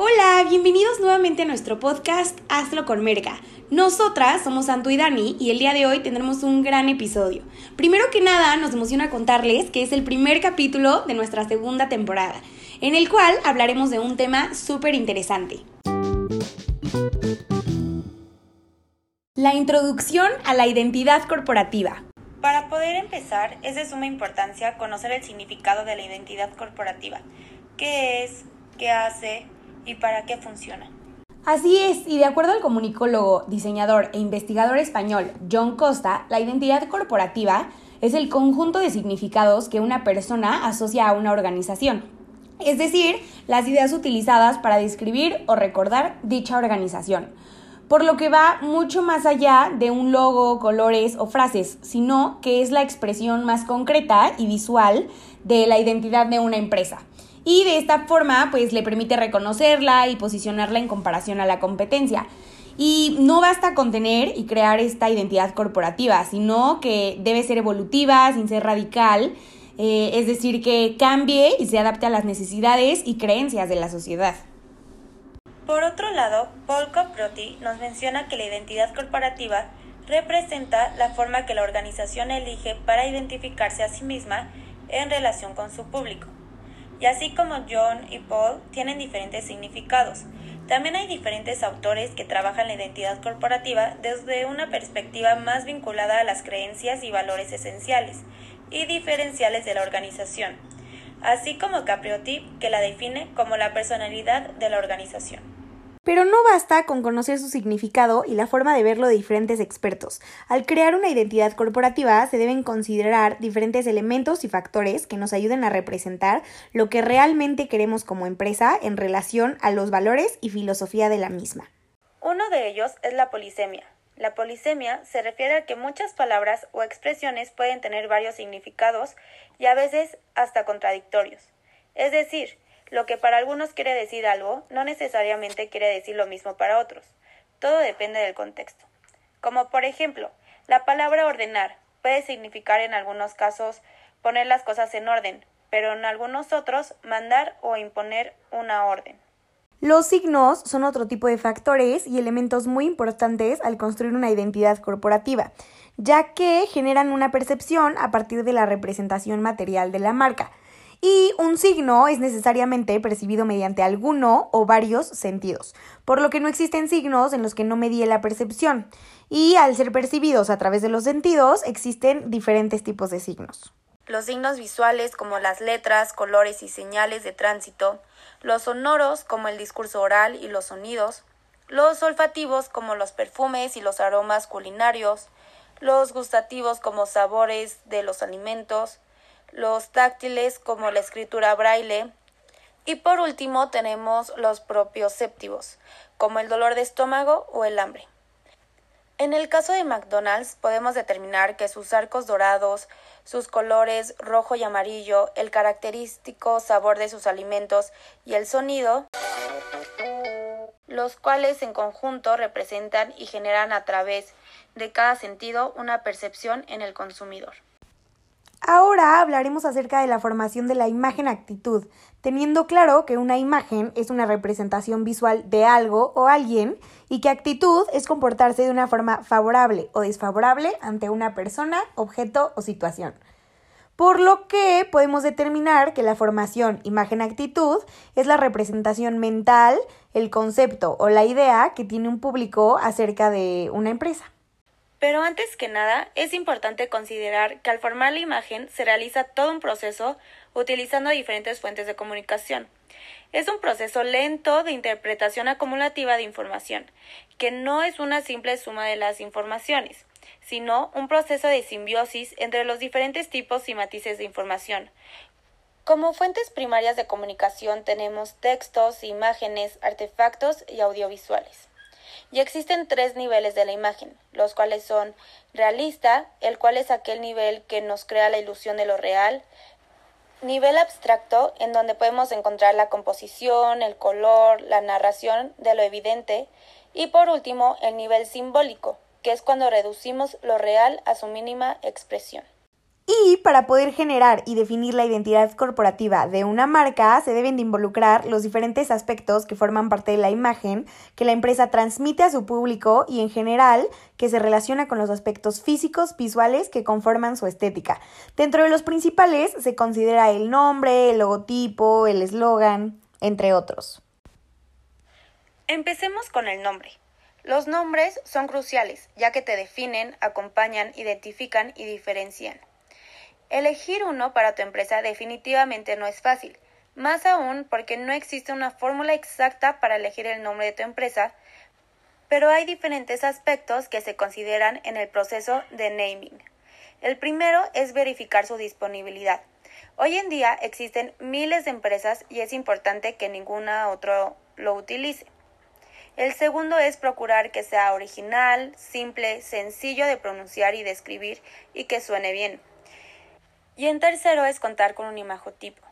Hola, bienvenidos nuevamente a nuestro podcast Hazlo con Merca. Nosotras somos Santo y Dani y el día de hoy tendremos un gran episodio. Primero que nada, nos emociona contarles que es el primer capítulo de nuestra segunda temporada, en el cual hablaremos de un tema súper interesante. La introducción a la identidad corporativa. Para poder empezar, es de suma importancia conocer el significado de la identidad corporativa. ¿Qué es? ¿Qué hace? Y para qué funciona. Así es, y de acuerdo al comunicólogo, diseñador e investigador español John Costa, la identidad corporativa es el conjunto de significados que una persona asocia a una organización, es decir, las ideas utilizadas para describir o recordar dicha organización, por lo que va mucho más allá de un logo, colores o frases, sino que es la expresión más concreta y visual de la identidad de una empresa y de esta forma pues le permite reconocerla y posicionarla en comparación a la competencia. Y no basta con tener y crear esta identidad corporativa, sino que debe ser evolutiva, sin ser radical, eh, es decir, que cambie y se adapte a las necesidades y creencias de la sociedad. Por otro lado, Paul Coproti nos menciona que la identidad corporativa representa la forma que la organización elige para identificarse a sí misma en relación con su público. Y así como John y Paul tienen diferentes significados, también hay diferentes autores que trabajan la identidad corporativa desde una perspectiva más vinculada a las creencias y valores esenciales y diferenciales de la organización, así como Capriotti, que la define como la personalidad de la organización. Pero no basta con conocer su significado y la forma de verlo de diferentes expertos. Al crear una identidad corporativa se deben considerar diferentes elementos y factores que nos ayuden a representar lo que realmente queremos como empresa en relación a los valores y filosofía de la misma. Uno de ellos es la polisemia. La polisemia se refiere a que muchas palabras o expresiones pueden tener varios significados y a veces hasta contradictorios. Es decir, lo que para algunos quiere decir algo no necesariamente quiere decir lo mismo para otros. Todo depende del contexto. Como por ejemplo, la palabra ordenar puede significar en algunos casos poner las cosas en orden, pero en algunos otros mandar o imponer una orden. Los signos son otro tipo de factores y elementos muy importantes al construir una identidad corporativa, ya que generan una percepción a partir de la representación material de la marca y un signo es necesariamente percibido mediante alguno o varios sentidos, por lo que no existen signos en los que no medie la percepción, y al ser percibidos a través de los sentidos existen diferentes tipos de signos. Los signos visuales como las letras, colores y señales de tránsito, los sonoros como el discurso oral y los sonidos, los olfativos como los perfumes y los aromas culinarios, los gustativos como sabores de los alimentos, los táctiles como la escritura braille y por último tenemos los propios séptivos, como el dolor de estómago o el hambre. En el caso de McDonald's podemos determinar que sus arcos dorados, sus colores rojo y amarillo, el característico sabor de sus alimentos y el sonido, los cuales en conjunto representan y generan a través de cada sentido una percepción en el consumidor. Ahora hablaremos acerca de la formación de la imagen-actitud, teniendo claro que una imagen es una representación visual de algo o alguien y que actitud es comportarse de una forma favorable o desfavorable ante una persona, objeto o situación. Por lo que podemos determinar que la formación imagen-actitud es la representación mental, el concepto o la idea que tiene un público acerca de una empresa. Pero antes que nada, es importante considerar que al formar la imagen se realiza todo un proceso utilizando diferentes fuentes de comunicación. Es un proceso lento de interpretación acumulativa de información, que no es una simple suma de las informaciones, sino un proceso de simbiosis entre los diferentes tipos y matices de información. Como fuentes primarias de comunicación tenemos textos, imágenes, artefactos y audiovisuales. Y existen tres niveles de la imagen, los cuales son realista, el cual es aquel nivel que nos crea la ilusión de lo real, nivel abstracto, en donde podemos encontrar la composición, el color, la narración de lo evidente, y por último el nivel simbólico, que es cuando reducimos lo real a su mínima expresión. Y para poder generar y definir la identidad corporativa de una marca, se deben de involucrar los diferentes aspectos que forman parte de la imagen que la empresa transmite a su público y en general que se relaciona con los aspectos físicos, visuales que conforman su estética. Dentro de los principales se considera el nombre, el logotipo, el eslogan, entre otros. Empecemos con el nombre. Los nombres son cruciales, ya que te definen, acompañan, identifican y diferencian. Elegir uno para tu empresa definitivamente no es fácil, más aún porque no existe una fórmula exacta para elegir el nombre de tu empresa, pero hay diferentes aspectos que se consideran en el proceso de naming. El primero es verificar su disponibilidad. Hoy en día existen miles de empresas y es importante que ninguna otra lo utilice. El segundo es procurar que sea original, simple, sencillo de pronunciar y de escribir y que suene bien. Y en tercero es contar con un imagotipo,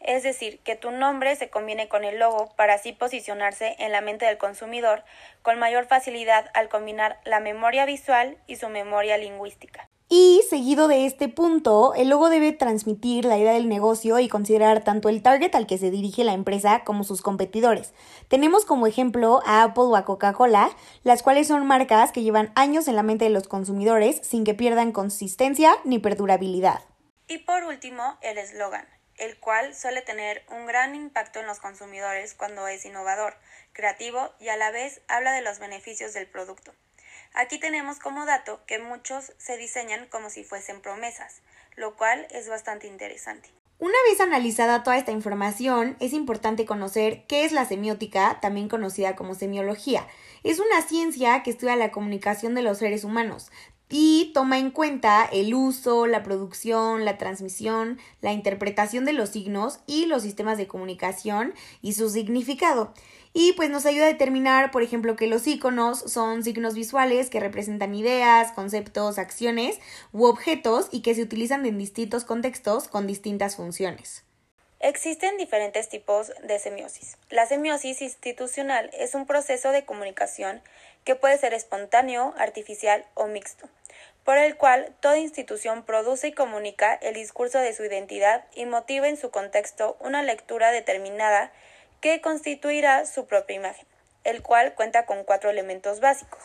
es decir, que tu nombre se combine con el logo para así posicionarse en la mente del consumidor con mayor facilidad al combinar la memoria visual y su memoria lingüística. Y seguido de este punto, el logo debe transmitir la idea del negocio y considerar tanto el target al que se dirige la empresa como sus competidores. Tenemos como ejemplo a Apple o a Coca-Cola, las cuales son marcas que llevan años en la mente de los consumidores sin que pierdan consistencia ni perdurabilidad. Y por último, el eslogan, el cual suele tener un gran impacto en los consumidores cuando es innovador, creativo y a la vez habla de los beneficios del producto. Aquí tenemos como dato que muchos se diseñan como si fuesen promesas, lo cual es bastante interesante. Una vez analizada toda esta información, es importante conocer qué es la semiótica, también conocida como semiología. Es una ciencia que estudia la comunicación de los seres humanos, y toma en cuenta el uso, la producción, la transmisión, la interpretación de los signos y los sistemas de comunicación y su significado. Y pues nos ayuda a determinar, por ejemplo, que los iconos son signos visuales que representan ideas, conceptos, acciones u objetos y que se utilizan en distintos contextos con distintas funciones. Existen diferentes tipos de semiosis. La semiosis institucional es un proceso de comunicación que puede ser espontáneo, artificial o mixto, por el cual toda institución produce y comunica el discurso de su identidad y motiva en su contexto una lectura determinada que constituirá su propia imagen, el cual cuenta con cuatro elementos básicos.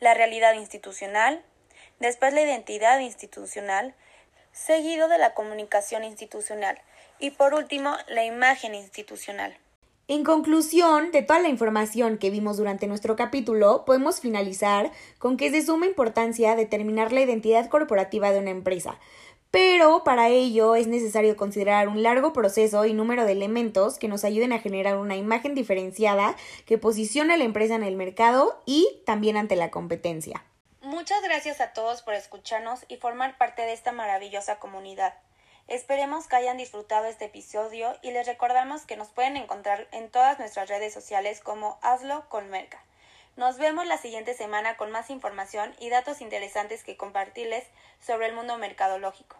La realidad institucional, después la identidad institucional, seguido de la comunicación institucional y por último la imagen institucional. En conclusión de toda la información que vimos durante nuestro capítulo, podemos finalizar con que es de suma importancia determinar la identidad corporativa de una empresa. Pero para ello es necesario considerar un largo proceso y número de elementos que nos ayuden a generar una imagen diferenciada que posicione a la empresa en el mercado y también ante la competencia. Muchas gracias a todos por escucharnos y formar parte de esta maravillosa comunidad. Esperemos que hayan disfrutado este episodio y les recordamos que nos pueden encontrar en todas nuestras redes sociales como Hazlo con Merca. Nos vemos la siguiente semana con más información y datos interesantes que compartirles sobre el mundo mercadológico.